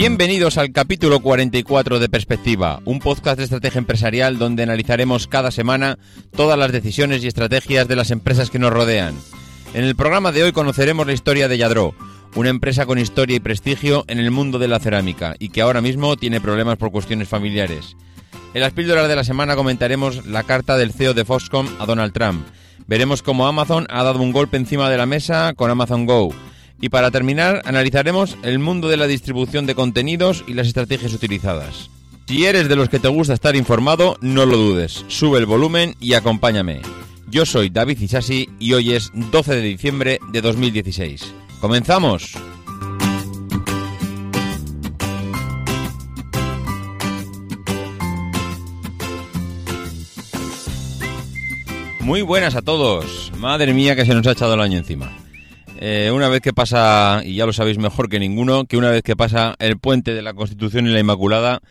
Bienvenidos al capítulo 44 de Perspectiva, un podcast de estrategia empresarial donde analizaremos cada semana todas las decisiones y estrategias de las empresas que nos rodean. En el programa de hoy conoceremos la historia de Yadro, una empresa con historia y prestigio en el mundo de la cerámica y que ahora mismo tiene problemas por cuestiones familiares. En las píldoras de la semana comentaremos la carta del CEO de Foxconn a Donald Trump. Veremos cómo Amazon ha dado un golpe encima de la mesa con Amazon Go y para terminar, analizaremos el mundo de la distribución de contenidos y las estrategias utilizadas. Si eres de los que te gusta estar informado, no lo dudes, sube el volumen y acompáñame. Yo soy David Isasi y hoy es 12 de diciembre de 2016. ¡Comenzamos! Muy buenas a todos. Madre mía que se nos ha echado el año encima. Eh, una vez que pasa, y ya lo sabéis mejor que ninguno, que una vez que pasa el puente de la Constitución y la Inmaculada,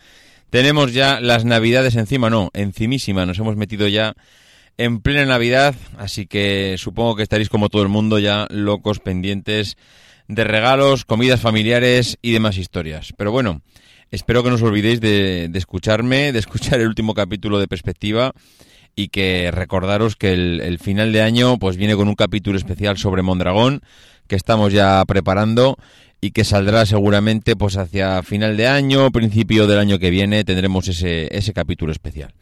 tenemos ya las Navidades encima, no, encimísima, nos hemos metido ya en plena Navidad, así que supongo que estaréis como todo el mundo ya locos pendientes de regalos, comidas familiares y demás historias. Pero bueno, espero que no os olvidéis de, de escucharme, de escuchar el último capítulo de Perspectiva y que recordaros que el, final de año pues viene con un capítulo especial sobre Mondragón que estamos ya preparando y que saldrá seguramente pues hacia final de año, principio del año que viene tendremos ese, ese capítulo especial.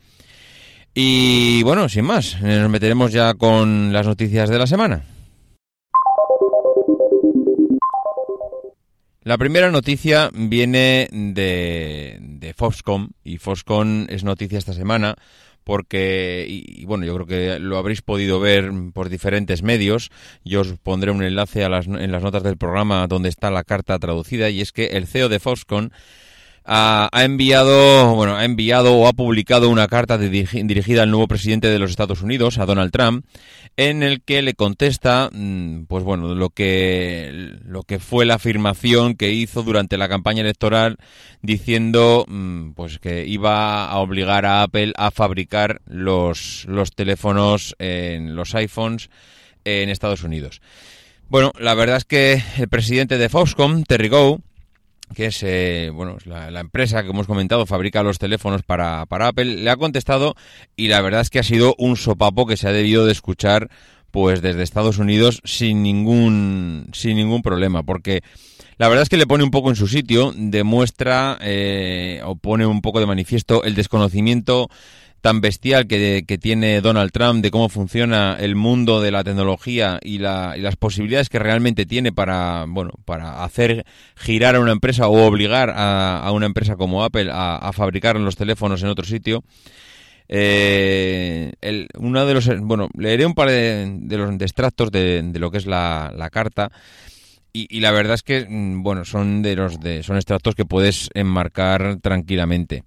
Y bueno, sin más, nos meteremos ya con las noticias de la semana. La primera noticia viene de, de Foxconn y Foxconn es noticia esta semana porque, y, bueno, yo creo que lo habréis podido ver por diferentes medios. Yo os pondré un enlace a las, en las notas del programa donde está la carta traducida y es que el CEO de Foxconn ha, enviado, bueno, ha enviado o ha publicado una carta dirigida al nuevo presidente de los Estados Unidos, a Donald Trump, en el que le contesta, mm, pues bueno, lo que lo que fue la afirmación que hizo durante la campaña electoral, diciendo, mm, pues que iba a obligar a Apple a fabricar los los teléfonos en los iPhones en Estados Unidos. Bueno, la verdad es que el presidente de Foxconn, Terry Gow, que es eh, bueno la, empresa que hemos comentado fabrica los teléfonos para, para Apple le ha contestado y la verdad es que ha sido un sopapo que se ha debido de escuchar pues desde Estados Unidos sin ningún sin ningún problema porque la verdad es que le pone un poco en su sitio demuestra eh, o pone un poco de manifiesto el desconocimiento tan bestial que, que, tiene Donald Trump de cómo funciona el mundo de la tecnología y, la, y, las posibilidades que realmente tiene para, bueno, para hacer girar a una empresa o obligar a, a una empresa como Apple a, a, fabricar los teléfonos en otro sitio. Eh, el, uno de los, bueno, leeré un par de, de los extractos de, de, lo que es la, carta. Y, y, la verdad es que, mm, bueno, son de los de, son extractos que puedes enmarcar tranquilamente.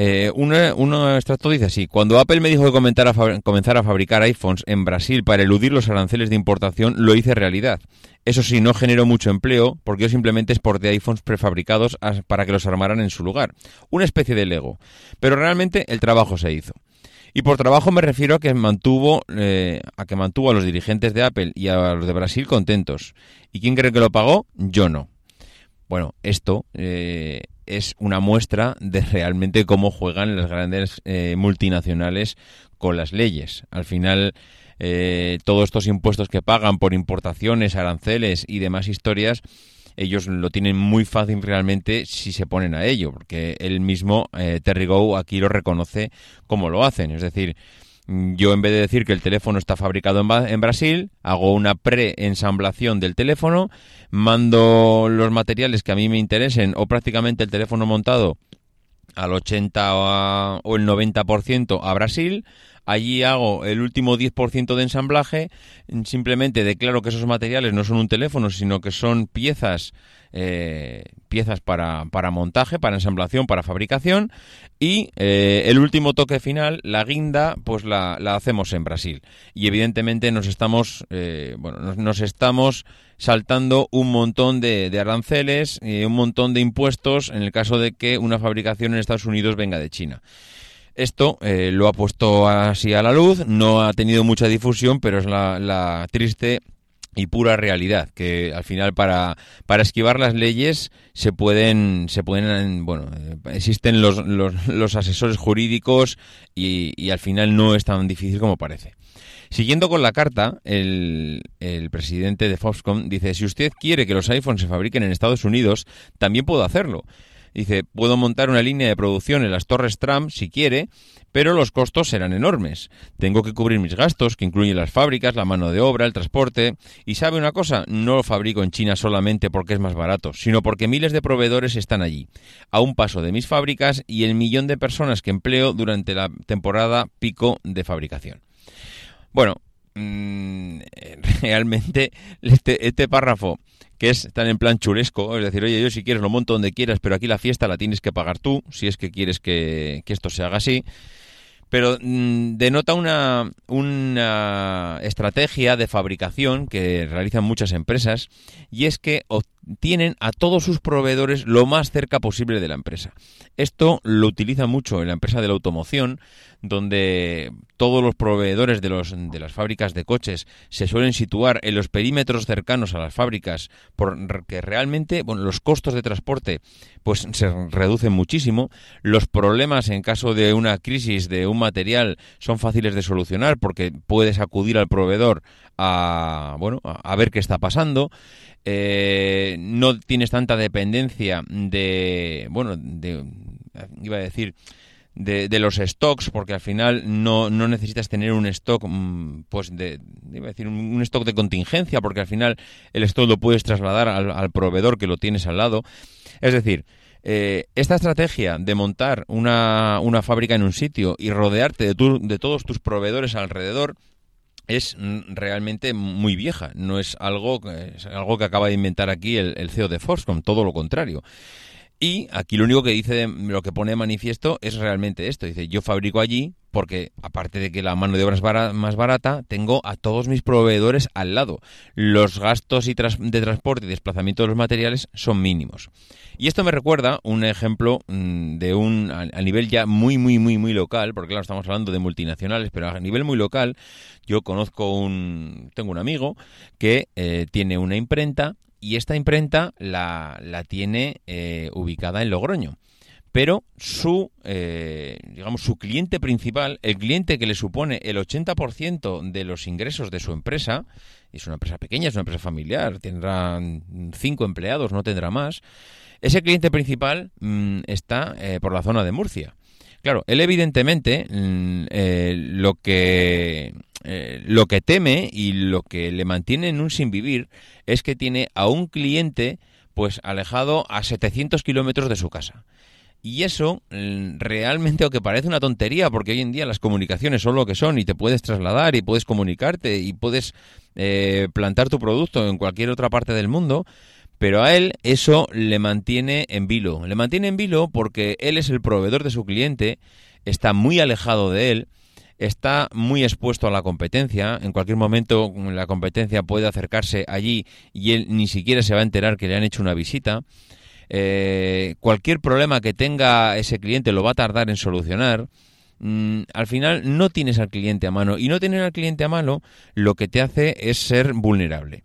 Eh, un extracto dice así, cuando Apple me dijo que a, comenzar a fabricar iPhones en Brasil para eludir los aranceles de importación, lo hice realidad. Eso sí, no generó mucho empleo porque yo simplemente exporté iPhones prefabricados para que los armaran en su lugar. Una especie de Lego. Pero realmente el trabajo se hizo. Y por trabajo me refiero a que mantuvo eh, a que mantuvo a los dirigentes de Apple y a los de Brasil contentos. ¿Y quién cree que lo pagó? Yo no. Bueno, esto eh, es una muestra de realmente cómo juegan las grandes eh, multinacionales con las leyes. Al final, eh, todos estos impuestos que pagan por importaciones, aranceles y demás historias, ellos lo tienen muy fácil realmente si se ponen a ello, porque él mismo, Terry Go, aquí lo reconoce como lo hacen. Es decir, yo en vez de decir que el teléfono está fabricado en, Brasil, hago una pre-ensamblación del teléfono, mando los materiales que a mí me interesen o prácticamente el teléfono montado al 80 o el 90% a Brasil, allí hago el último 10% de ensamblaje, simplemente declaro que esos materiales no son un teléfono, sino que son piezas eh, piezas para, para, montaje, para ensamblación, para fabricación y eh, el último toque final, la guinda, pues la, hacemos en Brasil. Y evidentemente nos estamos, eh, bueno, nos, estamos saltando un montón de, aranceles, y un montón de impuestos en el caso de que una fabricación en Estados Unidos venga de China. Esto lo ha puesto así a la luz, no ha tenido mucha difusión, pero es la, la triste y pura realidad que al final para, para esquivar las leyes se pueden se pueden bueno existen los, los, asesores jurídicos y, y, al final no es tan difícil como parece. Siguiendo con la carta el, el presidente de Foxconn dice si usted quiere que los iPhones se fabriquen en Estados Unidos también puedo hacerlo Dice, puedo montar una línea de producción en las torres Trump si quiere, pero los costos serán enormes. Tengo que cubrir mis gastos, que incluyen las fábricas, la mano de obra, el transporte. Y sabe una cosa, no lo fabrico en China solamente porque es más barato, sino porque miles de proveedores están allí, a un paso de mis fábricas y el millón de personas que empleo durante la temporada pico de fabricación. Bueno, mm, realmente este, este párrafo que es tan en plan chulesco, es decir, oye, yo si quieres lo monto donde quieras, pero aquí la fiesta la tienes que pagar tú, si es que quieres que, que esto se haga así pero mm, denota una, una estrategia de fabricación que realizan muchas empresas y es que tienen a todos sus proveedores lo más cerca posible de la empresa. Esto lo utiliza mucho en la empresa de la automoción, donde todos los proveedores de, los, de las fábricas de coches se suelen situar en los perímetros cercanos a las fábricas, porque realmente bueno, los costos de transporte pues se reducen muchísimo, los problemas en caso de una crisis de un material son fáciles de solucionar porque puedes acudir al proveedor a bueno a ver qué está pasando. Eh, no tienes tanta dependencia de, bueno, de, iba a decir, de, los stocks, porque al final no, no necesitas tener un stock, mm, pues de, iba a decir, un, stock de contingencia, porque al final el stock lo puedes trasladar al, proveedor que lo tienes al lado. Es decir, eh, esta estrategia de montar una, una, fábrica en un sitio y rodearte de, de todos tus proveedores alrededor, es realmente muy vieja, no es algo, es algo que acaba de inventar aquí el, el CEO de Foxconn, todo lo contrario. Y aquí lo único que dice, lo que pone de manifiesto es realmente esto. Dice, yo fabrico allí porque, aparte de que la mano de obra es más barata, tengo a todos mis proveedores al lado. Los gastos y de transporte y desplazamiento de los materiales son mínimos. Y esto me recuerda un ejemplo mm, de un, a, nivel ya muy, muy, muy, muy local, porque claro, estamos hablando de multinacionales, pero a nivel muy local, yo conozco un, tengo un amigo que eh, tiene una imprenta y esta imprenta la, la tiene eh, ubicada en Logroño. Pero su, eh, digamos, su cliente principal, el cliente que le supone el 80% de los ingresos de su empresa, es una empresa pequeña, es una empresa familiar, tendrá cinco empleados, no tendrá más, ese cliente principal mm, está eh, por la zona de Murcia. Claro, él evidentemente mm, lo que eh, lo que teme y lo que le mantiene en un sin vivir es que tiene a un cliente pues alejado a 700 kilómetros de su casa. Y eso mm, realmente, aunque parece una tontería, porque hoy en día las comunicaciones son lo que son y te puedes trasladar y puedes comunicarte y puedes eh, plantar tu producto en cualquier otra parte del mundo, pero a él eso le mantiene en vilo. Le mantiene en vilo porque él es el proveedor de su cliente, está muy alejado de él está muy expuesto a la competencia. En cualquier momento la competencia puede acercarse allí y él ni siquiera se va a enterar que le han hecho una visita. Eh, cualquier problema que tenga ese cliente lo va a tardar en solucionar. Mm, al final no tienes al cliente a mano y no tener al cliente a mano lo que te hace es ser vulnerable.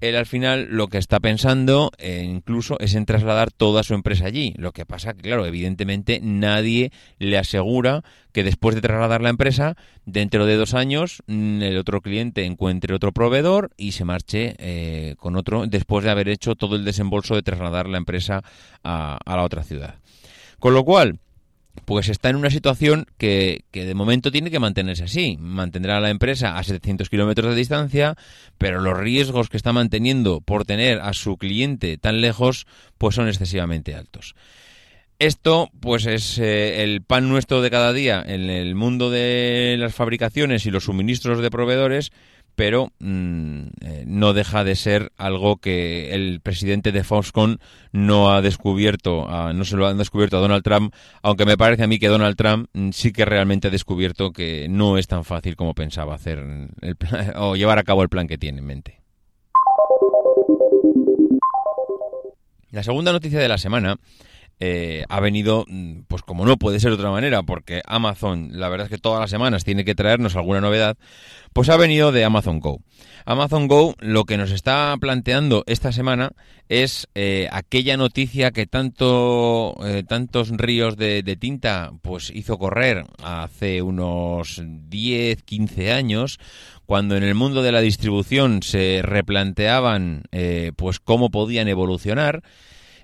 Él al final lo que está pensando eh, incluso es en trasladar toda su empresa allí. Lo que pasa que, claro, evidentemente nadie le asegura que después de trasladar la empresa, dentro de dos años, mm, el otro cliente encuentre otro proveedor y se marche eh, con otro después de haber hecho todo el desembolso de trasladar la empresa a, a la otra ciudad. Con lo cual, pues está en una situación que, que, de momento tiene que mantenerse así. Mantendrá la empresa a 700 kilómetros de distancia, pero los riesgos que está manteniendo por tener a su cliente tan lejos, pues son excesivamente altos. Esto, pues, es eh, el pan nuestro de cada día en el mundo de las fabricaciones y los suministros de proveedores, pero mm, eh, no deja de ser algo que el presidente de Foxconn no ha descubierto, no se lo han descubierto a Donald Trump, aunque me parece a mí que Donald Trump mm, sí que realmente ha descubierto que no es tan fácil como pensaba hacer el o llevar a cabo el plan que tiene en mente. La segunda noticia de la semana eh, ha venido, mm, pues como no puede ser de otra manera, porque Amazon, la verdad es que todas las semanas tiene que traernos alguna novedad, pues ha venido de Amazon Go. Amazon Go lo que nos está planteando esta semana es eh, aquella noticia que tanto, eh, tantos ríos de, de, tinta pues hizo correr hace unos 10, 15 años, cuando en el mundo de la distribución se replanteaban pues cómo podían evolucionar.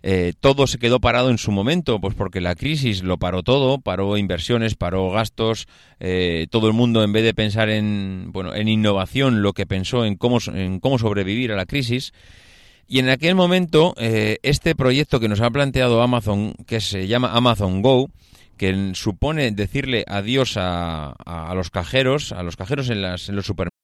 Eh, todo se quedó parado en su momento, pues porque la crisis lo paró todo, paró inversiones, paró gastos, eh, todo el mundo en vez de pensar en, bueno, en innovación, lo que pensó en cómo, en cómo sobrevivir a la crisis. Y en aquel momento, eh, este proyecto que nos ha planteado Amazon, que se llama Amazon Go, que supone decirle adiós a, a, los cajeros, a los cajeros en, las, en los supermercados,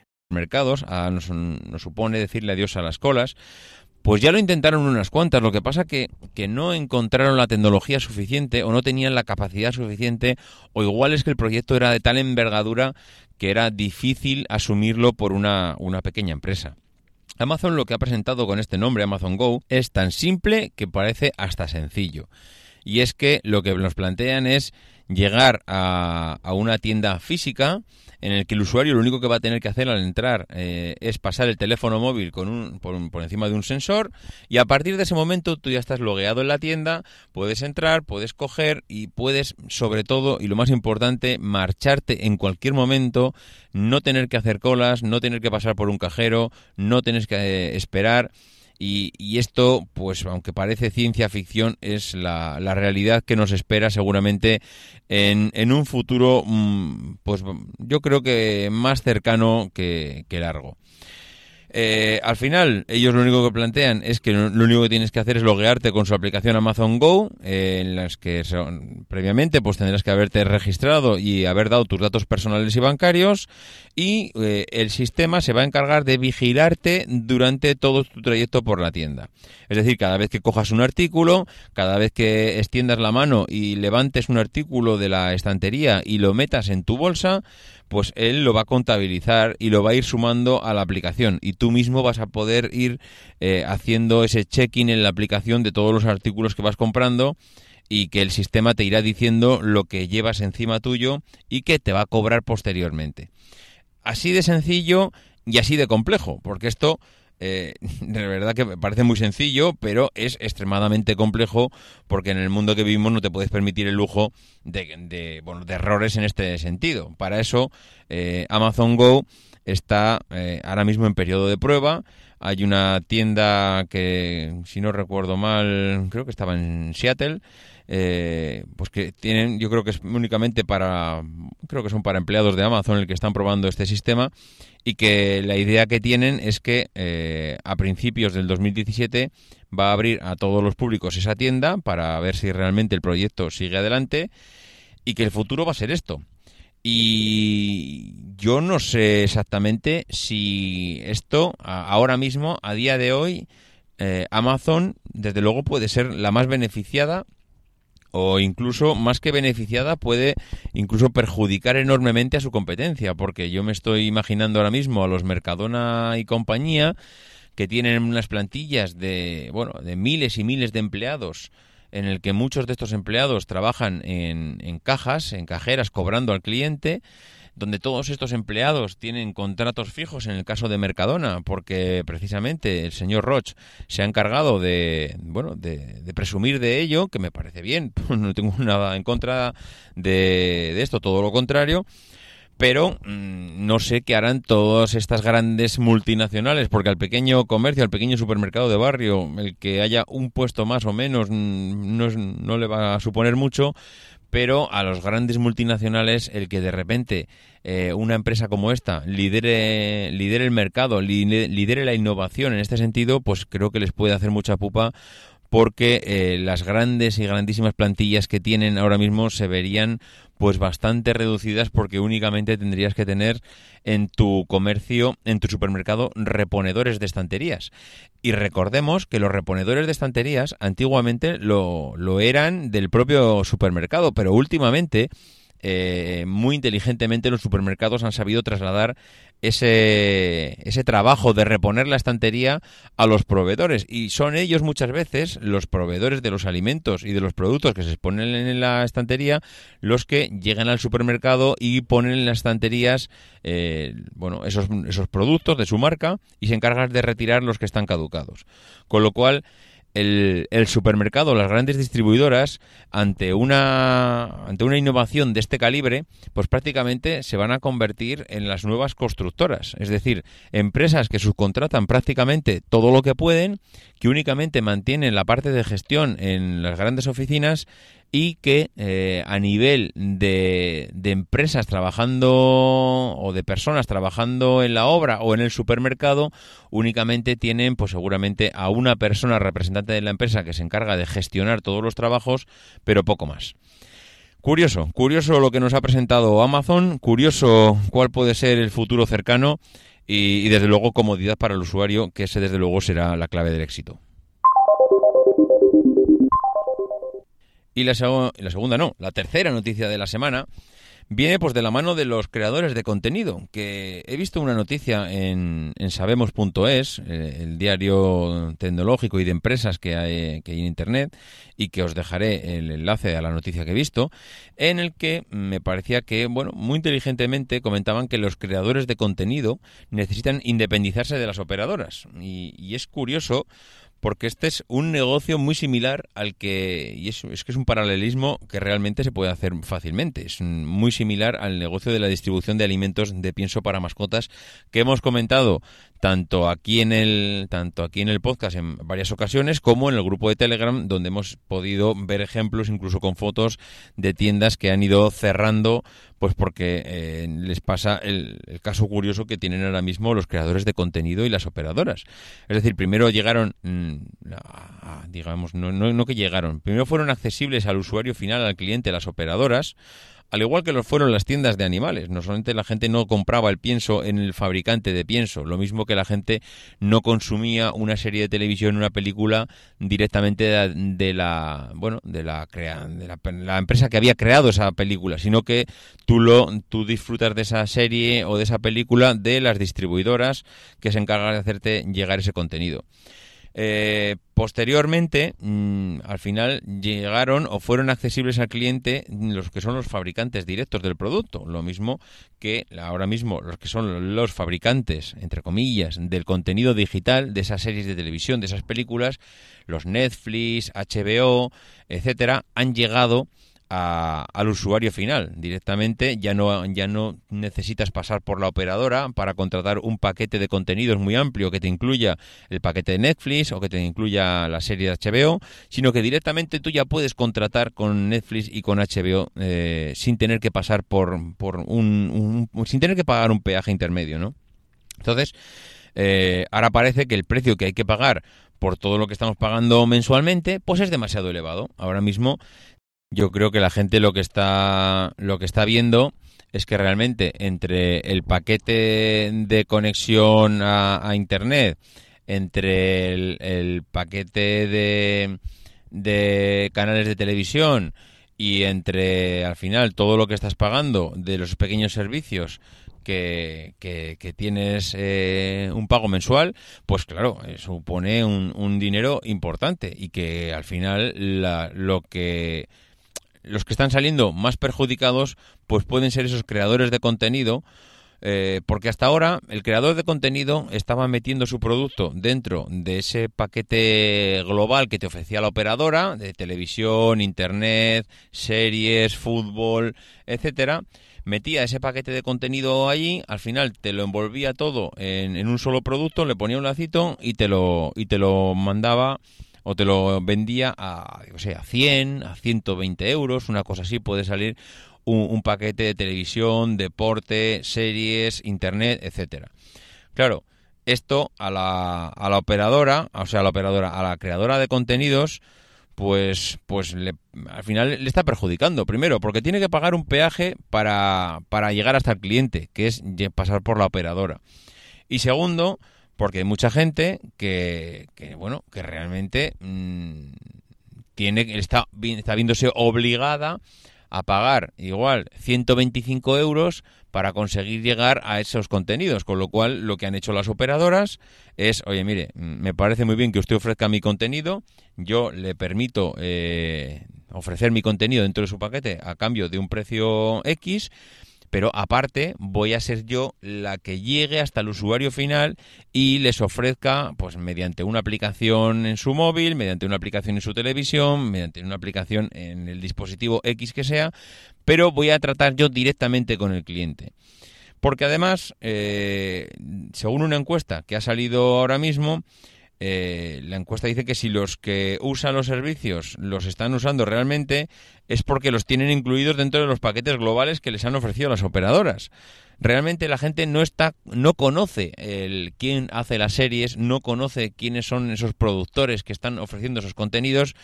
Mercados, a, nos, nos, supone decirle adiós a las colas, pues ya lo intentaron unas cuantas, lo que pasa que, que no encontraron la tecnología suficiente o no tenían la capacidad suficiente o igual es que el proyecto era de tal envergadura que era difícil asumirlo por una, una pequeña empresa. Amazon lo que ha presentado con este nombre, Amazon Go, es tan simple que parece hasta sencillo. Y es que lo que nos plantean es llegar a, a una tienda física, en el que el usuario lo único que va a tener que hacer al entrar eh, es pasar el teléfono móvil con un, por, por, encima de un sensor y a partir de ese momento tú ya estás logueado en la tienda, puedes entrar, puedes coger y puedes sobre todo y lo más importante marcharte en cualquier momento, no tener que hacer colas, no tener que pasar por un cajero, no tener que eh, esperar. Y, y, esto, pues aunque parece ciencia ficción, es la, realidad que nos espera seguramente en, en un futuro, mmm, pues yo creo que más cercano que, que largo. Eh, al final, ellos lo único que plantean es que lo único que tienes que hacer es loguearte con su aplicación Amazon Go, eh, en las que son, previamente pues tendrás que haberte registrado y haber dado tus datos personales y bancarios, y eh, el sistema se va a encargar de vigilarte durante todo tu trayecto por la tienda. Es decir, cada vez que cojas un artículo, cada vez que extiendas la mano y levantes un artículo de la estantería y lo metas en tu bolsa, pues él lo va a contabilizar y lo va a ir sumando a la aplicación y tú mismo vas a poder ir eh, haciendo ese check-in en la aplicación de todos los artículos que vas comprando y que el sistema te irá diciendo lo que llevas encima tuyo y que te va a cobrar posteriormente. Así de sencillo y así de complejo, porque esto eh, de verdad que parece muy sencillo, pero es extremadamente complejo porque en el mundo que vivimos no te puedes permitir el lujo de, de, bueno, de errores en este sentido. Para eso, eh, Amazon Go está eh, ahora mismo en periodo de prueba. Hay una tienda que, si no recuerdo mal, creo que estaba en Seattle, eh, pues que tienen, yo creo que es únicamente para, creo que son para empleados de Amazon el que están probando este sistema y que la idea que tienen es que eh, a principios del 2017 va a abrir a todos los públicos esa tienda para ver si realmente el proyecto sigue adelante y que el futuro va a ser esto. Y yo no sé exactamente si esto ahora mismo, a día de hoy, eh, Amazon desde luego puede ser la más beneficiada o incluso más que beneficiada puede incluso perjudicar enormemente a su competencia, porque yo me estoy imaginando ahora mismo a los Mercadona y compañía que tienen unas plantillas de bueno de miles y miles de empleados en el que muchos de estos empleados trabajan en, en cajas, en cajeras, cobrando al cliente donde todos estos empleados tienen contratos fijos en el caso de Mercadona, porque precisamente el señor Roch se ha encargado de, bueno, de, presumir de ello, que me parece bien, no tengo nada en contra de, de esto, todo lo contrario, pero mm, no sé qué harán todas estas grandes multinacionales, porque al pequeño comercio, al pequeño supermercado de barrio, el que haya un puesto más o menos mm, no, no le va a suponer mucho, pero a los grandes multinacionales el que de repente eh, una empresa como esta lidere, lidere el mercado, lidere la innovación en este sentido, pues creo que les puede hacer mucha pupa porque eh, las grandes y grandísimas plantillas que tienen ahora mismo se verían pues bastante reducidas porque únicamente tendrías que tener en tu comercio, en tu supermercado, reponedores de estanterías. Y recordemos que los reponedores de estanterías antiguamente lo, lo eran del propio supermercado, pero últimamente eh, muy inteligentemente los supermercados han sabido trasladar ese, ese trabajo de reponer la estantería a los proveedores. Y son ellos muchas veces, los proveedores de los alimentos y de los productos que se exponen en la estantería, los que llegan al supermercado y ponen en las estanterías eh, bueno, esos, esos productos de su marca y se encargan de retirar los que están caducados. Con lo cual, el, el, supermercado, las grandes distribuidoras, ante una, ante una innovación de este calibre, pues prácticamente se van a convertir en las nuevas constructoras. Es decir, empresas que subcontratan prácticamente todo lo que pueden, que únicamente mantienen la parte de gestión en las grandes oficinas y que eh, a nivel de, de, empresas trabajando o de personas trabajando en la obra o en el supermercado únicamente tienen pues seguramente a una persona representante de la empresa que se encarga de gestionar todos los trabajos pero poco más. Curioso, curioso lo que nos ha presentado Amazon, curioso cuál puede ser el futuro cercano y, y desde luego comodidad para el usuario que ese desde luego será la clave del éxito. Y la, la segunda no, la tercera noticia de la semana viene pues de la mano de los creadores de contenido, que he visto una noticia en, en sabemos.es, eh, el diario tecnológico y de empresas que hay, que hay en Internet, y que os dejaré el enlace a la noticia que he visto, en el que me parecía que, bueno, muy inteligentemente comentaban que los creadores de contenido necesitan independizarse de las operadoras. Y, y es curioso porque este es un negocio muy similar al que, y es, es, que es un paralelismo que realmente se puede hacer fácilmente, es muy similar al negocio de la distribución de alimentos de pienso para mascotas que hemos comentado tanto aquí en el tanto aquí en el podcast en varias ocasiones como en el grupo de Telegram donde hemos podido ver ejemplos incluso con fotos de tiendas que han ido cerrando pues porque eh, les pasa el, caso curioso que tienen ahora mismo los creadores de contenido y las operadoras. Es decir primero llegaron mmm, digamos no, no que llegaron primero fueron accesibles al usuario final al cliente las operadoras al igual que lo fueron las tiendas de animales. No solamente la gente no compraba el pienso en el fabricante de pienso, lo mismo que la gente no consumía una serie de televisión, una película directamente de, la, bueno, de la, crea, de la, la, empresa que había creado esa película, sino que tú lo, tú disfrutas de esa serie o de esa película de las distribuidoras que se encargan de hacerte llegar ese contenido. Eh, posteriormente, mmm, al final llegaron o fueron accesibles al cliente los que son los fabricantes directos del producto, lo mismo que ahora mismo los que son los fabricantes, entre comillas, del contenido digital de esas series de televisión, de esas películas, los Netflix, HBO, etcétera, han llegado al usuario final directamente ya no ya no necesitas pasar por la operadora para contratar un paquete de contenidos muy amplio que te incluya el paquete de Netflix o que te incluya la serie de HBO sino que directamente tú ya puedes contratar con Netflix y con HBO eh, sin tener que pasar por por un, sin tener que pagar un peaje intermedio no entonces eh, ahora parece que el precio que hay que pagar por todo lo que estamos pagando mensualmente, pues es demasiado elevado. Ahora mismo yo creo que la gente lo que está lo que está viendo es que realmente entre el paquete de conexión a, internet, entre el, paquete de, de canales de televisión y entre al final todo lo que estás pagando de los pequeños servicios que, que, tienes eh, un pago mensual, pues claro, eh, supone un, un, dinero importante y que al final la, lo que los que están saliendo más perjudicados pues pueden ser esos creadores de contenido eh, porque hasta ahora el creador de contenido estaba metiendo su producto dentro de ese paquete global que te ofrecía la operadora de televisión, internet, series, fútbol, etcétera. Metía ese paquete de contenido allí, al final te lo envolvía todo en, en un solo producto, le ponía un lacito y te lo y te lo mandaba o te lo vendía a, o sea, a 100, a 120 euros, una cosa así, puede salir un, paquete de televisión, deporte, series, internet, etcétera. Claro, esto a la, a la operadora, o sea, a la operadora, a la creadora de contenidos, pues, pues al final le está perjudicando. Primero, porque tiene que pagar un peaje para, para llegar hasta el cliente, que es pasar por la operadora. Y segundo, porque hay mucha gente que, bueno, que realmente mm, tiene, está, está viéndose obligada a pagar igual 125 euros para conseguir llegar a esos contenidos, con lo cual lo que han hecho las operadoras es, oye, mire, mm, me parece muy bien que usted ofrezca mi contenido, yo le permito eh, ofrecer mi contenido dentro de su paquete a cambio de un precio X, pero aparte voy a ser yo la que llegue hasta el usuario final y les ofrezca, pues mediante una aplicación en su móvil, mediante una aplicación en su televisión, mediante una aplicación en el dispositivo X que sea, pero voy a tratar yo directamente con el cliente. Porque además, eh, según una encuesta que ha salido ahora mismo, eh, la encuesta dice que si los que usan los servicios los están usando realmente es porque los tienen incluidos dentro de los paquetes globales que les han ofrecido las operadoras. Realmente la gente no está, no conoce el quién hace las series, no conoce quiénes son esos productores que están ofreciendo esos contenidos,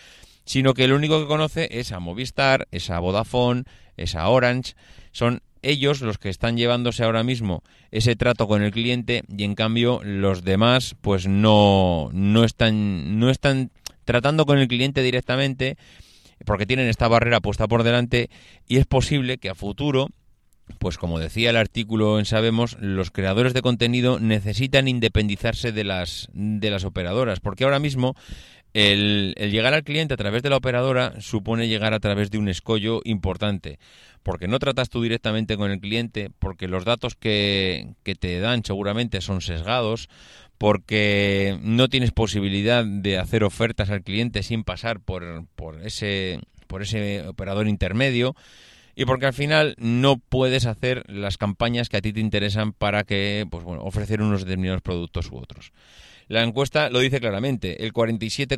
sino que lo único que conoce es a Movistar, es a Vodafone, es a Orange, son ellos los que están llevándose ahora mismo ese trato con el cliente y en cambio los demás pues no, no están no están tratando con el cliente directamente porque tienen esta barrera puesta por delante y es posible que a futuro pues como decía el artículo en Sabemos, los creadores de contenido necesitan independizarse de las, de las operadoras, porque ahora mismo el, llegar al cliente a través de la operadora supone llegar a través de un escollo importante, porque no tratas tú directamente con el cliente, porque los datos que, que te dan seguramente son sesgados, porque no tienes posibilidad de hacer ofertas al cliente sin pasar por, por, ese, por ese operador intermedio y porque al final no puedes hacer las campañas que a ti te interesan para que pues bueno, ofrecer unos determinados productos u otros. La encuesta lo dice claramente, el 47,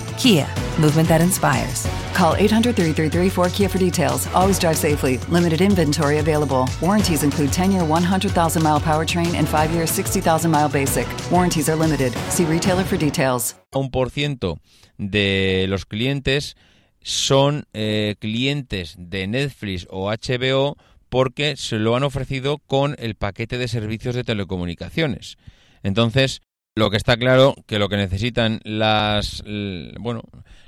Kia, movement that inspires. Call 800 333 4KIA for details. Always drive safely. Limited inventory available. Warranties include 10 year 100,000 mile powertrain and 5 year 60,000 mile basic. Warranties are limited. See retailer for details. Un por ciento de los clientes son eh, clientes de Netflix o HBO porque se lo han ofrecido con el paquete de servicios de telecomunicaciones. Entonces, lo que está claro que lo que necesitan las bueno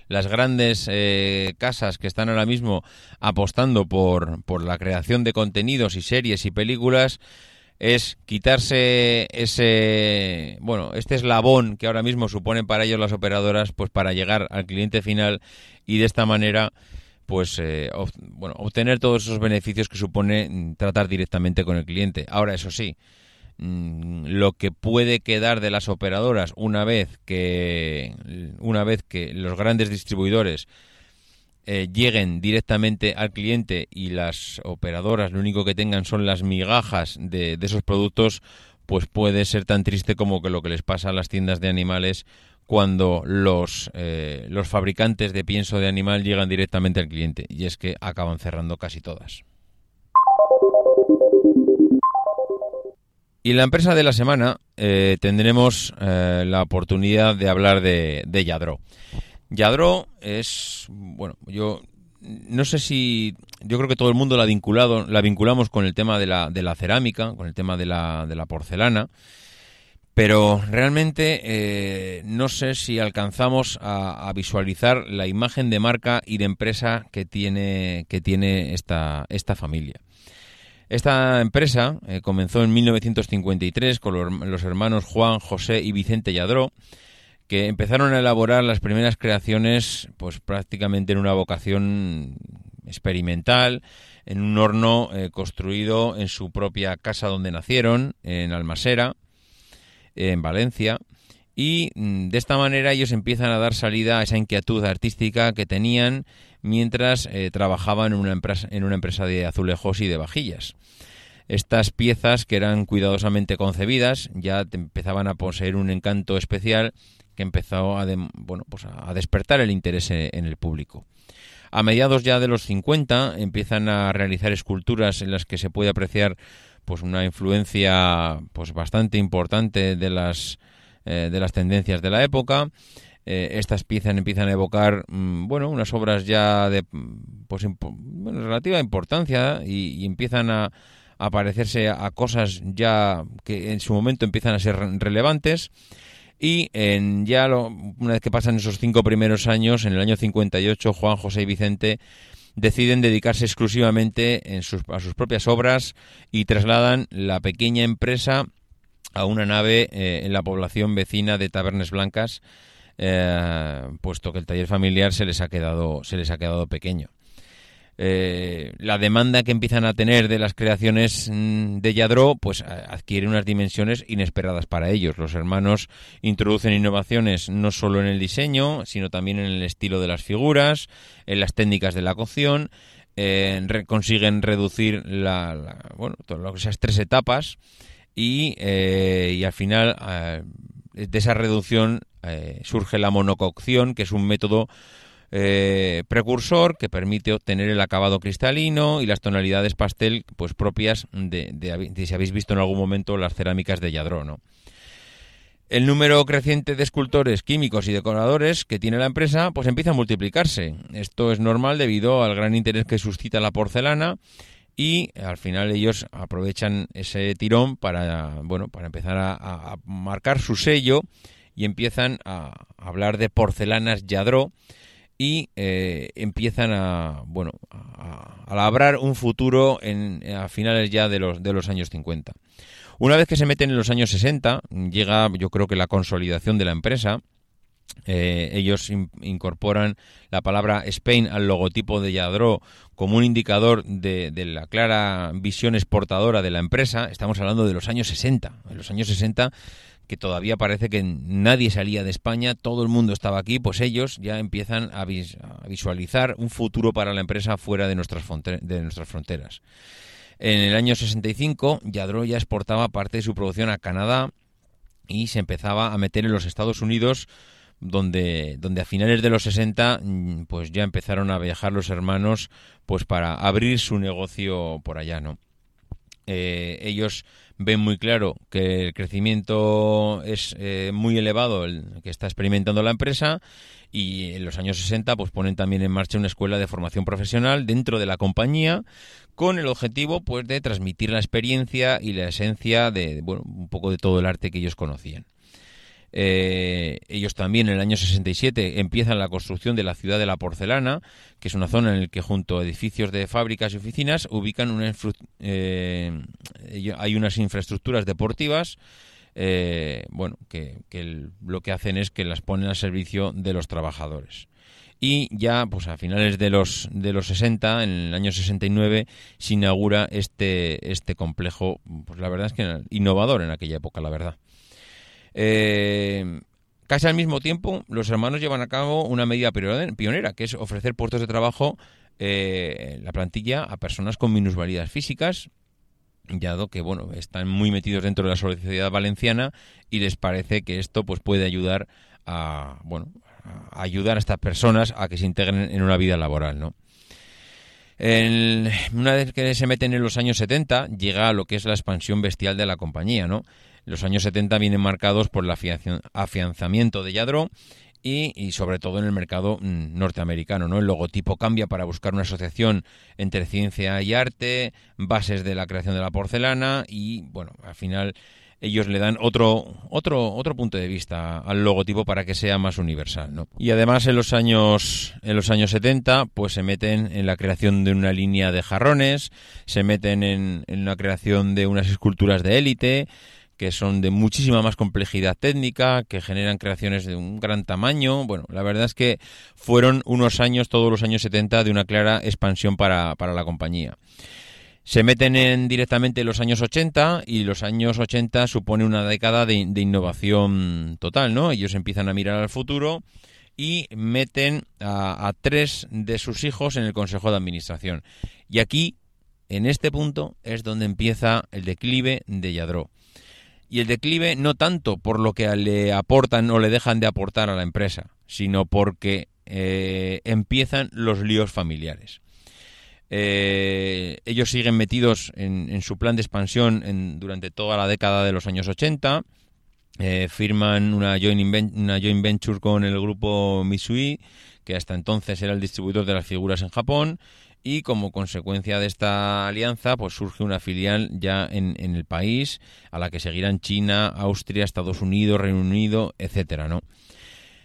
las grandes eh, casas que están ahora mismo apostando por, por la creación de contenidos y series y películas es quitarse ese bueno este eslabón que ahora mismo suponen para ellos las operadoras pues para llegar al cliente final y de esta manera pues eh, bueno obtener todos esos beneficios que supone mm, tratar directamente con el cliente. Ahora eso sí lo que puede quedar de las operadoras una vez que una vez que los grandes distribuidores eh, lleguen directamente al cliente y las operadoras lo único que tengan son las migajas de, esos productos pues puede ser tan triste como que lo que les pasa a las tiendas de animales cuando los, eh, los fabricantes de pienso de animal llegan directamente al cliente y es que acaban cerrando casi todas. Y en la empresa de la semana eh, tendremos eh, la oportunidad de hablar de, de Yadro. Yadro es, bueno, yo no sé si, yo creo que todo el mundo la, vinculado, la vinculamos con el tema de la, de la cerámica, con el tema de la, de la porcelana, pero realmente eh, no sé si alcanzamos a, a, visualizar la imagen de marca y de empresa que tiene, que tiene esta, esta familia. Esta empresa eh, comenzó en 1953 con los hermanos Juan, José y Vicente Yadró, que empezaron a elaborar las primeras creaciones pues prácticamente en una vocación experimental, en un horno eh, construido en su propia casa donde nacieron, en Almasera, en Valencia, y mm, de esta manera ellos empiezan a dar salida a esa inquietud artística que tenían mientras eh, trabajaban en una, empresa, en una empresa de azulejos y de vajillas. Estas piezas, que eran cuidadosamente concebidas, ya empezaban a poseer un encanto especial que empezó a, bueno, pues a despertar el interés en el público. A mediados ya de los 50 empiezan a realizar esculturas en las que se puede apreciar pues una influencia pues bastante importante de las eh, de las tendencias de la época. Eh, estas piezas empiezan a evocar, mm, bueno, unas obras ya de pues, relativa importancia y, empiezan a, a, parecerse a, cosas ya que en su momento empiezan a ser relevantes. Y en ya lo, una vez que pasan esos cinco primeros años, en el año 58, Juan, José y Vicente deciden dedicarse exclusivamente en sus, a sus propias obras y trasladan la pequeña empresa a una nave eh, en la población vecina de Tabernes Blancas, eh, puesto que el taller familiar se les ha quedado, se les ha quedado pequeño. Eh, la demanda que empiezan a tener de las creaciones mm, de Yadro pues adquiere unas dimensiones inesperadas para ellos. Los hermanos introducen innovaciones no solo en el diseño, sino también en el estilo de las figuras, en las técnicas de la cocción, consiguen reducir la, bueno, esas tres etapas eh, y, al final eh, de esa reducción eh, surge la monococción, que es un método precursor que permite obtener el acabado cristalino y las tonalidades pastel pues propias de, si habéis visto en algún momento las cerámicas de Yadro, El número creciente de escultores, químicos y decoradores que tiene la empresa pues empieza a multiplicarse. Esto es normal debido al gran interés que suscita la porcelana y al final ellos aprovechan ese tirón para bueno para empezar a, marcar su sello y empiezan a hablar de porcelanas Yadro y eh, empiezan a bueno a, labrar un futuro en, a finales ya de los de los años 50 una vez que se meten en los años 60 llega yo creo que la consolidación de la empresa eh, ellos incorporan la palabra Spain al logotipo de Yadro como un indicador de, la clara visión exportadora de la empresa. Estamos hablando de los años 60. En los años 60 que todavía parece que nadie salía de España, todo el mundo estaba aquí, pues ellos ya empiezan a, visualizar un futuro para la empresa fuera de nuestras, de nuestras fronteras. En el año 65, Yadro ya exportaba parte de su producción a Canadá y se empezaba a meter en los Estados Unidos donde, donde a finales de los 60 mm, pues ya empezaron a viajar los hermanos pues para abrir su negocio por allá, ¿no? Eh, ellos ven muy claro que el crecimiento es eh, muy elevado el que está experimentando la empresa y en los años 60 pues ponen también en marcha una escuela de formación profesional dentro de la compañía con el objetivo pues de transmitir la experiencia y la esencia de bueno un poco de todo el arte que ellos conocían eh, ellos también en el año 67 empiezan la construcción de la ciudad de la porcelana, que es una zona en la que junto a edificios de fábricas y oficinas ubican una eh, hay unas infraestructuras deportivas eh, bueno, que, lo que hacen es que las ponen al servicio de los trabajadores. Y ya pues a finales de los de los 60, en el año 69 se inaugura este este complejo, pues la verdad es que innovador en aquella época, la verdad. Eh, casi al mismo tiempo, los hermanos llevan a cabo una medida pionera, que es ofrecer puestos de trabajo eh, la plantilla a personas con minusvalías físicas, dado que bueno están muy metidos dentro de la sociedad valenciana y les parece que esto pues puede ayudar a bueno ayudar a estas personas a que se integren en una vida laboral, ¿no? una vez que se meten en los años 70, llega a lo que es la expansión bestial de la compañía, ¿no? Los años 70 vienen marcados por el afianzamiento de Yadro y, sobre todo en el mercado mm, norteamericano. ¿no? El logotipo cambia para buscar una asociación entre ciencia y arte, bases de la creación de la porcelana y, bueno, al final ellos le dan otro, otro, otro punto de vista al logotipo para que sea más universal. ¿no? Y además en los años, en los años 70 pues se meten en la creación de una línea de jarrones, se meten en, en la creación de unas esculturas de élite, que son de muchísima más complejidad técnica, que generan creaciones de un gran tamaño. Bueno, la verdad es que fueron unos años, todos los años 70, de una clara expansión para, la compañía. Se meten en directamente los años 80 y los años 80 supone una década de, innovación total, ¿no? Ellos empiezan a mirar al futuro y meten a, a, tres de sus hijos en el Consejo de Administración. Y aquí, en este punto, es donde empieza el declive de Yadro y el declive no tanto por lo que le aportan o le dejan de aportar a la empresa, sino porque eh, empiezan los líos familiares. Eh, ellos siguen metidos en, su plan de expansión durante toda la década de los años 80. Eh, firman una joint, una joint venture con el grupo Misui, que hasta entonces era el distribuidor de las figuras en Japón, y como consecuencia de esta alianza pues surge una filial ya en, el país a la que seguirán China, Austria, Estados Unidos, Reino Unido, etcétera, ¿no?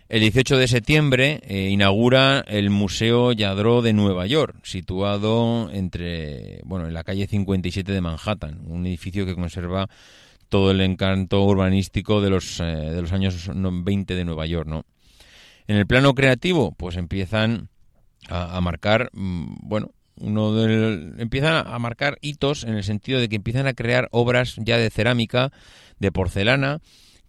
El 18 de septiembre eh, inaugura el Museo Yadro de Nueva York, situado entre, bueno, en la calle 57 de Manhattan, un edificio que conserva todo el encanto urbanístico de los, eh, de los años 20 de Nueva York, ¿no? En el plano creativo, pues empiezan a, marcar, mm, bueno, uno del, empiezan a marcar hitos en el sentido de que empiezan a crear obras ya de cerámica, de porcelana,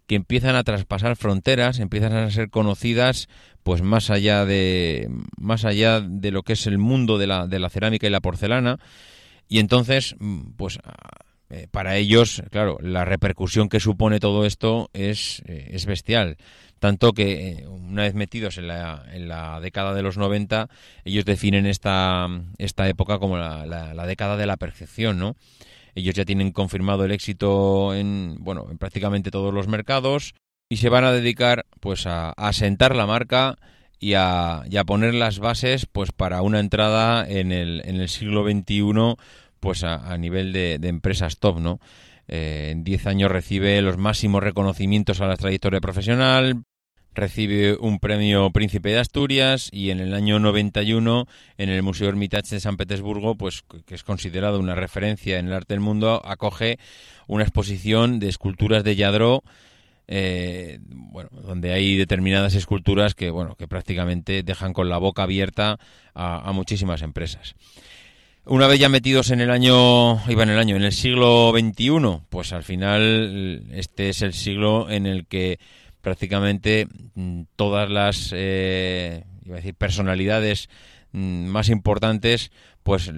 que empiezan a traspasar fronteras, empiezan a ser conocidas pues más allá de más allá de lo que es el mundo de la, de la cerámica y la porcelana y entonces mm, pues eh, para ellos, claro, la repercusión que supone todo esto es, eh, es bestial. Tanto que eh, una vez metidos en la, en la década de los 90, ellos definen esta, esta época como la, la, década de la perfección, ¿no? Ellos ya tienen confirmado el éxito en, bueno, en prácticamente todos los mercados y se van a dedicar pues a, asentar la marca y a, y a, poner las bases pues para una entrada en el, en el siglo XXI pues a, nivel de, de, empresas top, ¿no? Eh, en 10 años recibe los máximos reconocimientos a la trayectoria profesional, recibe un premio Príncipe de Asturias y en el año 91 en el Museo Hermitage de San Petersburgo, pues que es considerado una referencia en el arte del mundo, acoge una exposición de esculturas de Yadro eh, bueno, donde hay determinadas esculturas que, bueno, que prácticamente dejan con la boca abierta a, muchísimas empresas. Una vez ya metidos en el año, iba en el año, en el siglo XXI, pues al final este es el siglo en el que prácticamente mm, todas las eh, iba a decir, personalidades mm, más importantes pues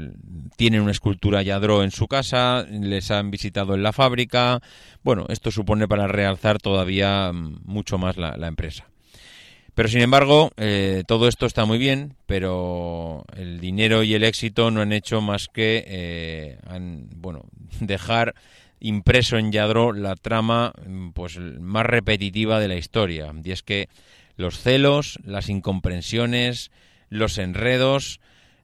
tienen una escultura Yadro en su casa, les han visitado en la fábrica. Bueno, esto supone para realzar todavía mm, mucho más la, empresa. Pero sin embargo, eh, todo esto está muy bien, pero el dinero y el éxito no han hecho más que eh, bueno, dejar impreso en Yadro la trama mm, pues más repetitiva de la historia. Y es que los celos, las incomprensiones, los enredos,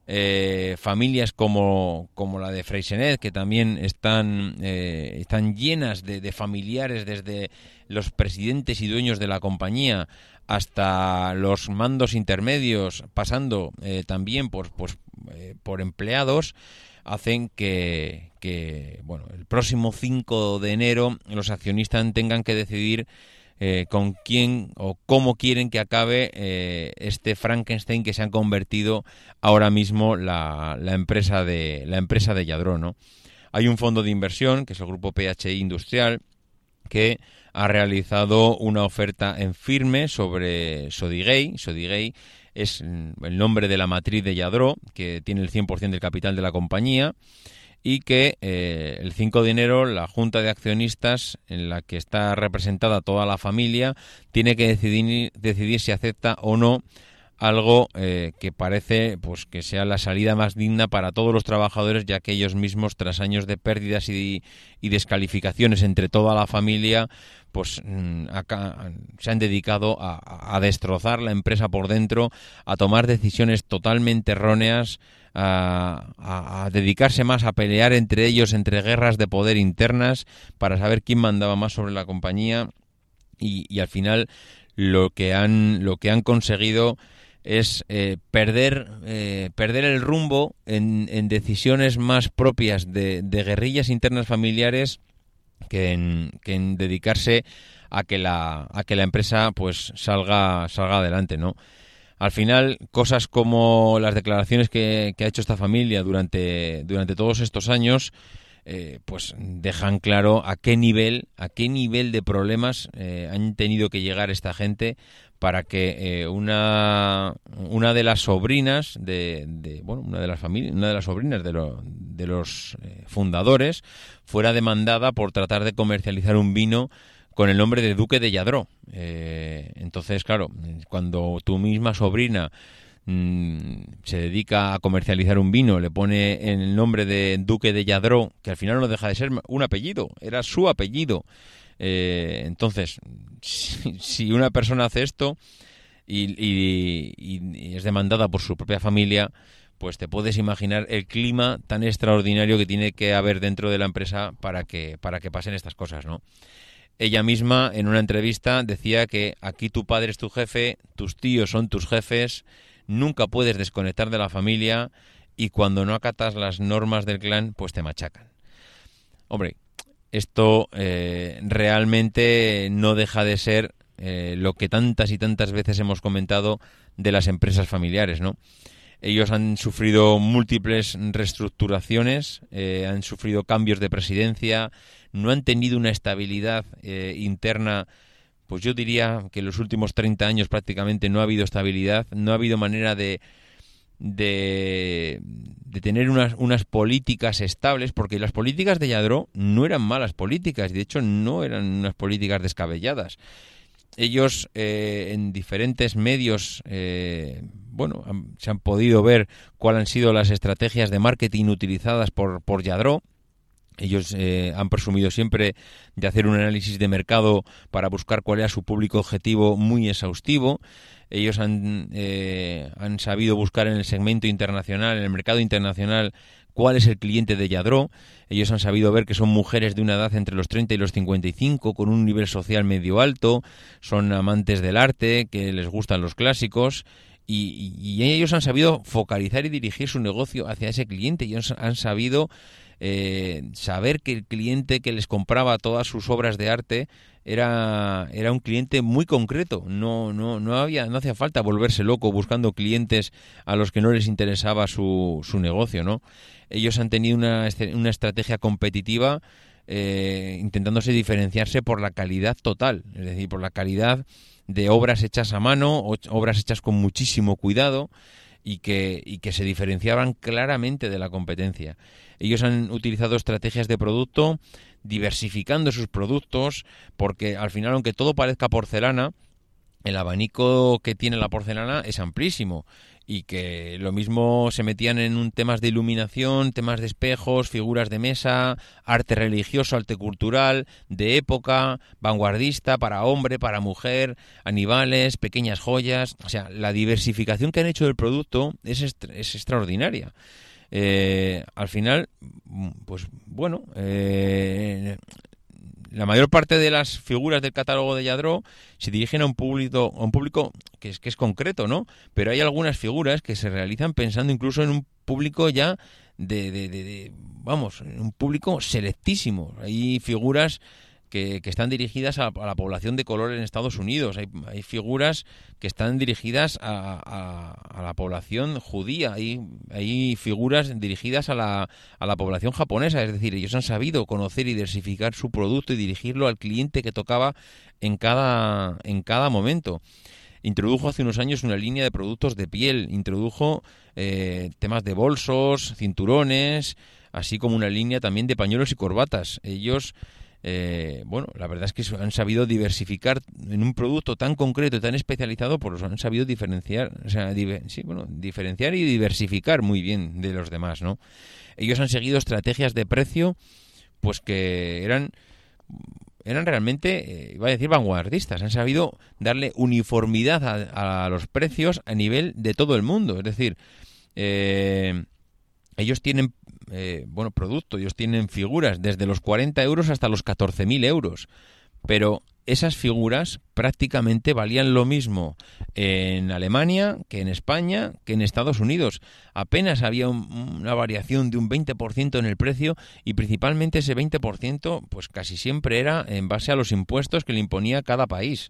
eh, familias como, como, la de Freysenet, que también están, eh, están llenas de, familiares desde los presidentes y dueños de la compañía hasta los mandos intermedios, pasando eh, también por, pues, por empleados, hacen que, que, bueno, el próximo 5 de enero los accionistas tengan que decidir eh, con quién o cómo quieren que acabe eh, este Frankenstein que se ha convertido ahora mismo la, la empresa de la empresa de Yadro, Hay un fondo de inversión que es el grupo PHI Industrial que ha realizado una oferta en firme sobre Sodigay. Sodigay es el nombre de la matriz de Yadro, que tiene el 100% del capital de la compañía y que eh, el 5 de enero la Junta de Accionistas, en la que está representada toda la familia, tiene que decidir, decidir si acepta o no algo eh, que parece pues que sea la salida más digna para todos los trabajadores ya que ellos mismos tras años de pérdidas y, descalificaciones entre toda la familia pues mm, acá se han dedicado a, destrozar la empresa por dentro a tomar decisiones totalmente erróneas a, dedicarse más a pelear entre ellos, entre guerras de poder internas, para saber quién mandaba más sobre la compañía. Y, al final lo que han, lo que han conseguido es eh, perder, eh, perder el rumbo en, decisiones más propias de, guerrillas internas familiares que en, que en dedicarse a que la, a que la empresa pues salga, salga adelante, ¿no? al final cosas como las declaraciones que, ha hecho esta familia durante, durante todos estos años eh, pues dejan claro a qué nivel a qué nivel de problemas eh, han tenido que llegar esta gente para que eh, una una de las sobrinas de, bueno una de las familias una de las sobrinas de, de los fundadores fuera demandada por tratar de comercializar un vino con el nombre de Duque de Yadró. Entonces, claro, cuando tu misma sobrina mm, se dedica a comercializar un vino, le pone en el nombre de Duque de Yadró, que al final no deja de ser un apellido, era su apellido. Eh, entonces, si, una persona hace esto y, y, es demandada por su propia familia, pues te puedes imaginar el clima tan extraordinario que tiene que haber dentro de la empresa para que, para que pasen estas cosas, ¿no? Ella misma en una entrevista decía que aquí tu padre es tu jefe, tus tíos son tus jefes, nunca puedes desconectar de la familia y cuando no acatas las normas del clan, pues te machacan. Hombre, esto eh, realmente no deja de ser eh, lo que tantas y tantas veces hemos comentado de las empresas familiares, ¿no? Ellos han sufrido múltiples reestructuraciones, eh, han sufrido cambios de presidencia, no han tenido una estabilidad interna. Pues yo diría que en los últimos 30 años prácticamente no ha habido estabilidad, no ha habido manera de, de, tener unas, unas, políticas estables, porque las políticas de Yadro no eran malas políticas, de hecho no eran unas políticas descabelladas ellos eh, en diferentes medios, eh, bueno, se han podido ver cuáles han sido las estrategias de marketing utilizadas por, por Yadro. Ellos eh, han presumido siempre de hacer un análisis de mercado para buscar cuál era su público objetivo muy exhaustivo. Ellos han, han sabido buscar en el segmento internacional, en el mercado internacional, cuál es el cliente de Yadro. Ellos han sabido ver que son mujeres de una edad entre los 30 y los 55, con un nivel social medio alto, son amantes del arte, que les gustan los clásicos. Y, ellos han sabido focalizar y dirigir su negocio hacia ese cliente. Ellos han sabido eh, saber que el cliente que les compraba todas sus obras de arte era, era un cliente muy concreto. No, no, no, había, no hacía falta volverse loco buscando clientes a los que no les interesaba su, su negocio, ¿no? Ellos han tenido una, una estrategia competitiva eh, intentándose diferenciarse por la calidad total, es decir, por la calidad de obras hechas a mano, obras hechas con muchísimo cuidado y que, y que se diferenciaban claramente de la competencia. Ellos han utilizado estrategias de producto diversificando sus productos, porque al final, aunque todo parezca porcelana, el abanico que tiene la porcelana es amplísimo y que lo mismo se metían en un temas de iluminación, temas de espejos, figuras de mesa, arte religioso, arte cultural, de época, vanguardista, para hombre, para mujer, animales, pequeñas joyas, o sea, la diversificación que han hecho del producto es, es extraordinaria. Eh, al final, pues bueno, eh, la mayor parte de las figuras del catálogo de Yadro se dirigen a un público, a un público que es, que es concreto, ¿no? Pero hay algunas figuras que se realizan pensando incluso en un público ya de, de, de vamos, un público selectísimo. Hay figuras que, están dirigidas a, la población de color en Estados Unidos. Hay, figuras que están dirigidas a, la población judía. Hay, hay figuras dirigidas a la, a la población japonesa. Es decir, ellos han sabido conocer y diversificar su producto y dirigirlo al cliente que tocaba en cada, en cada momento introdujo hace unos años una línea de productos de piel, introdujo eh, temas de bolsos, cinturones, así como una línea también de pañuelos y corbatas. Ellos eh, bueno, la verdad es que han sabido diversificar en un producto tan concreto y tan especializado, pues han sabido diferenciar, o sea, sí, bueno, diferenciar y diversificar muy bien de los demás, ¿no? Ellos han seguido estrategias de precio, pues que eran eran realmente, eh, iba a decir, vanguardistas. Han sabido darle uniformidad a, los precios a nivel de todo el mundo. Es decir, eh, ellos tienen eh, bueno, producto, ellos tienen figuras desde los 40 euros hasta los 14.000 euros. Pero esas figuras prácticamente valían lo mismo en Alemania que en España que en Estados Unidos. Apenas había una variación de un 20% en el precio y principalmente ese 20% pues casi siempre era en base a los impuestos que le imponía cada país.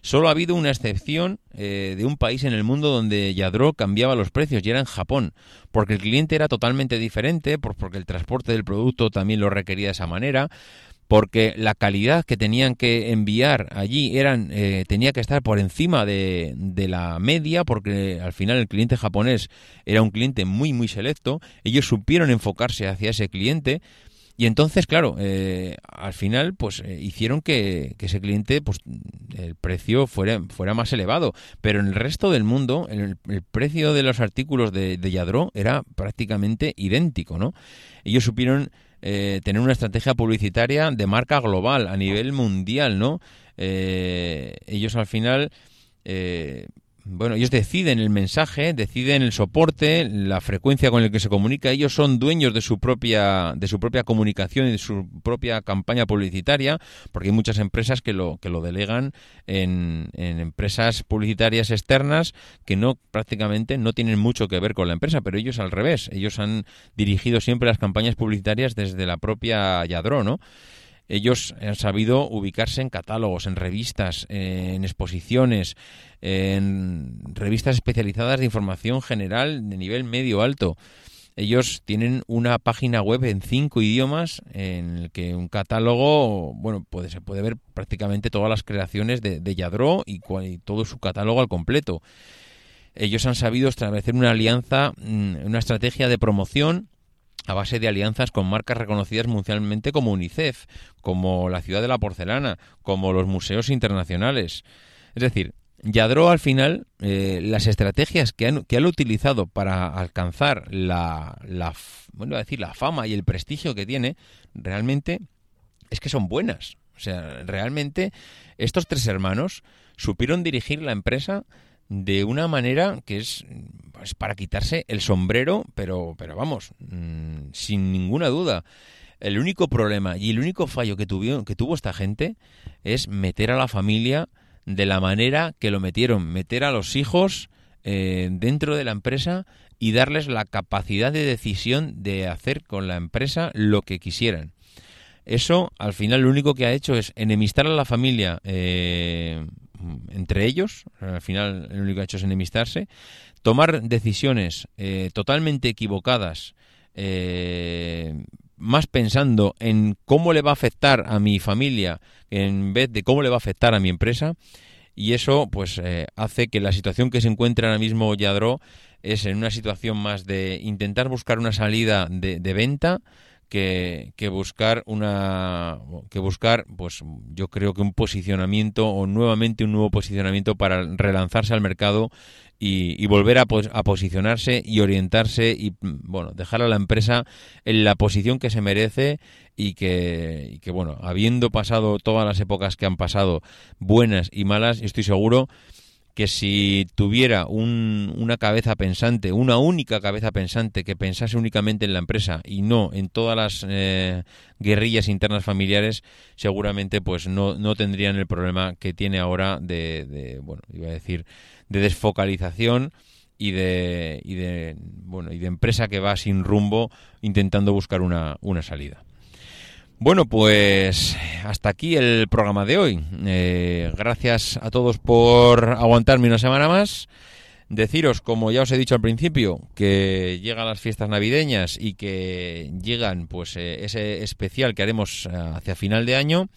Solo ha habido una excepción eh, de un país en el mundo donde Yadro cambiaba los precios y era en Japón, porque el cliente era totalmente diferente, porque el transporte del producto también lo requería de esa manera, porque la calidad que tenían que enviar allí eran eh, tenía que estar por encima de, de, la media porque al final el cliente japonés era un cliente muy muy selecto ellos supieron enfocarse hacia ese cliente y entonces, claro, eh, al final, pues eh, hicieron que, ese cliente, pues el precio fuera, fuera más elevado. Pero en el resto del mundo, el, precio de los artículos de, de, Yadro era prácticamente idéntico, ¿no? Ellos supieron eh, tener una estrategia publicitaria de marca global, a nivel mundial, ¿no? ellos al final bueno, ellos deciden el mensaje, deciden el soporte, la frecuencia con la que se comunica. Ellos son dueños de su propia de su propia comunicación y de su propia campaña publicitaria, porque hay muchas empresas que lo que lo delegan en, en empresas publicitarias externas que no prácticamente no tienen mucho que ver con la empresa, pero ellos al revés. Ellos han dirigido siempre las campañas publicitarias desde la propia Yadro, ¿no? Ellos han sabido ubicarse en catálogos, en revistas, en exposiciones, en revistas especializadas de información general de nivel medio alto. Ellos tienen una página web en cinco idiomas en el que un catálogo, bueno, puede, se puede ver prácticamente todas las creaciones de, de Yadro y, y todo su catálogo al completo. Ellos han sabido establecer una alianza, mm, una estrategia de promoción a base de alianzas con marcas reconocidas mundialmente como UNICEF, como la Ciudad de la Porcelana, como los museos internacionales. Es decir, Yadro al final, eh, las estrategias que han, que han utilizado para alcanzar la, la, bueno, decir, la fama y el prestigio que tiene, realmente es que son buenas. O sea, realmente estos tres hermanos supieron dirigir la empresa de una manera que es pues, para quitarse el sombrero, pero, pero vamos, mm, sin ninguna duda. El único problema y el único fallo que, tuvo, que tuvo esta gente es meter a la familia de la manera que lo metieron, meter a los hijos eh, dentro de la empresa y darles la capacidad de decisión de hacer con la empresa lo que quisieran. Eso, al final, lo único que ha hecho es enemistar a la familia eh, entre ellos. Al final, lo único que ha hecho es enemistarse. Tomar decisiones eh, totalmente equivocadas, eh, más pensando en cómo le va a afectar a mi familia en vez de cómo le va a afectar a mi empresa. Y eso, pues, hace que la situación que se encuentra ahora mismo Yadro es en una situación más de intentar buscar una salida de, de venta que, que, buscar una que buscar pues yo creo que un posicionamiento o nuevamente un nuevo posicionamiento para relanzarse al mercado y, volver a, a, posicionarse y orientarse y bueno dejar a la empresa en la posición que se merece y que, y que bueno habiendo pasado todas las épocas que han pasado buenas y malas estoy seguro si tuviera una cabeza pensante, una única cabeza pensante que pensase únicamente en la empresa y no en todas las eh, guerrillas internas familiares, seguramente pues no, no, tendrían el problema que tiene ahora de, bueno, iba a decir, de desfocalización y de, y de bueno y de empresa que va sin rumbo intentando buscar una, una salida. Bueno, pues hasta aquí el programa de hoy. Eh, gracias a todos por aguantarme una semana más. Deciros, como ya os he dicho al principio, que llegan las fiestas navideñas y que llegan pues eh, ese especial que haremos eh, hacia final de año.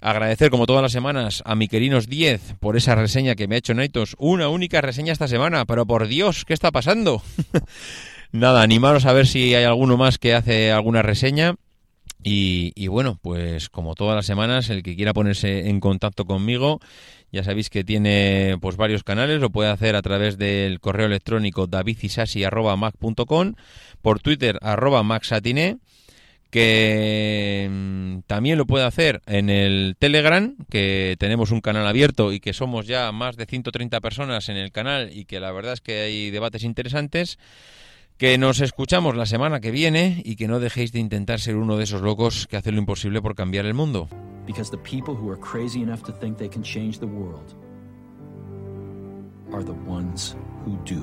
Agradecer, como todas las semanas, a mi querinos 10 por esa reseña que me ha hecho Naitos. Una única reseña esta semana, pero por Dios, ¿qué está pasando? Nada, animaros a ver si hay alguno más que hace alguna reseña. Y, bueno, pues como todas las semanas, el que quiera ponerse en contacto conmigo, ya sabéis que tiene pues varios canales, lo puede hacer a través del correo electrónico davidisasi.mac.com, por Twitter arroba maxatine, que mm, también lo puede hacer en el Telegram, que tenemos un canal abierto y que somos ya más de 130 personas en el canal y que la verdad es que hay debates interesantes. Que nos escuchamos la semana que viene y que no dejéis de intentar ser uno de esos locos que hacen lo imposible por cambiar el mundo. Because the people who are crazy enough to think they can change the world are the ones who do.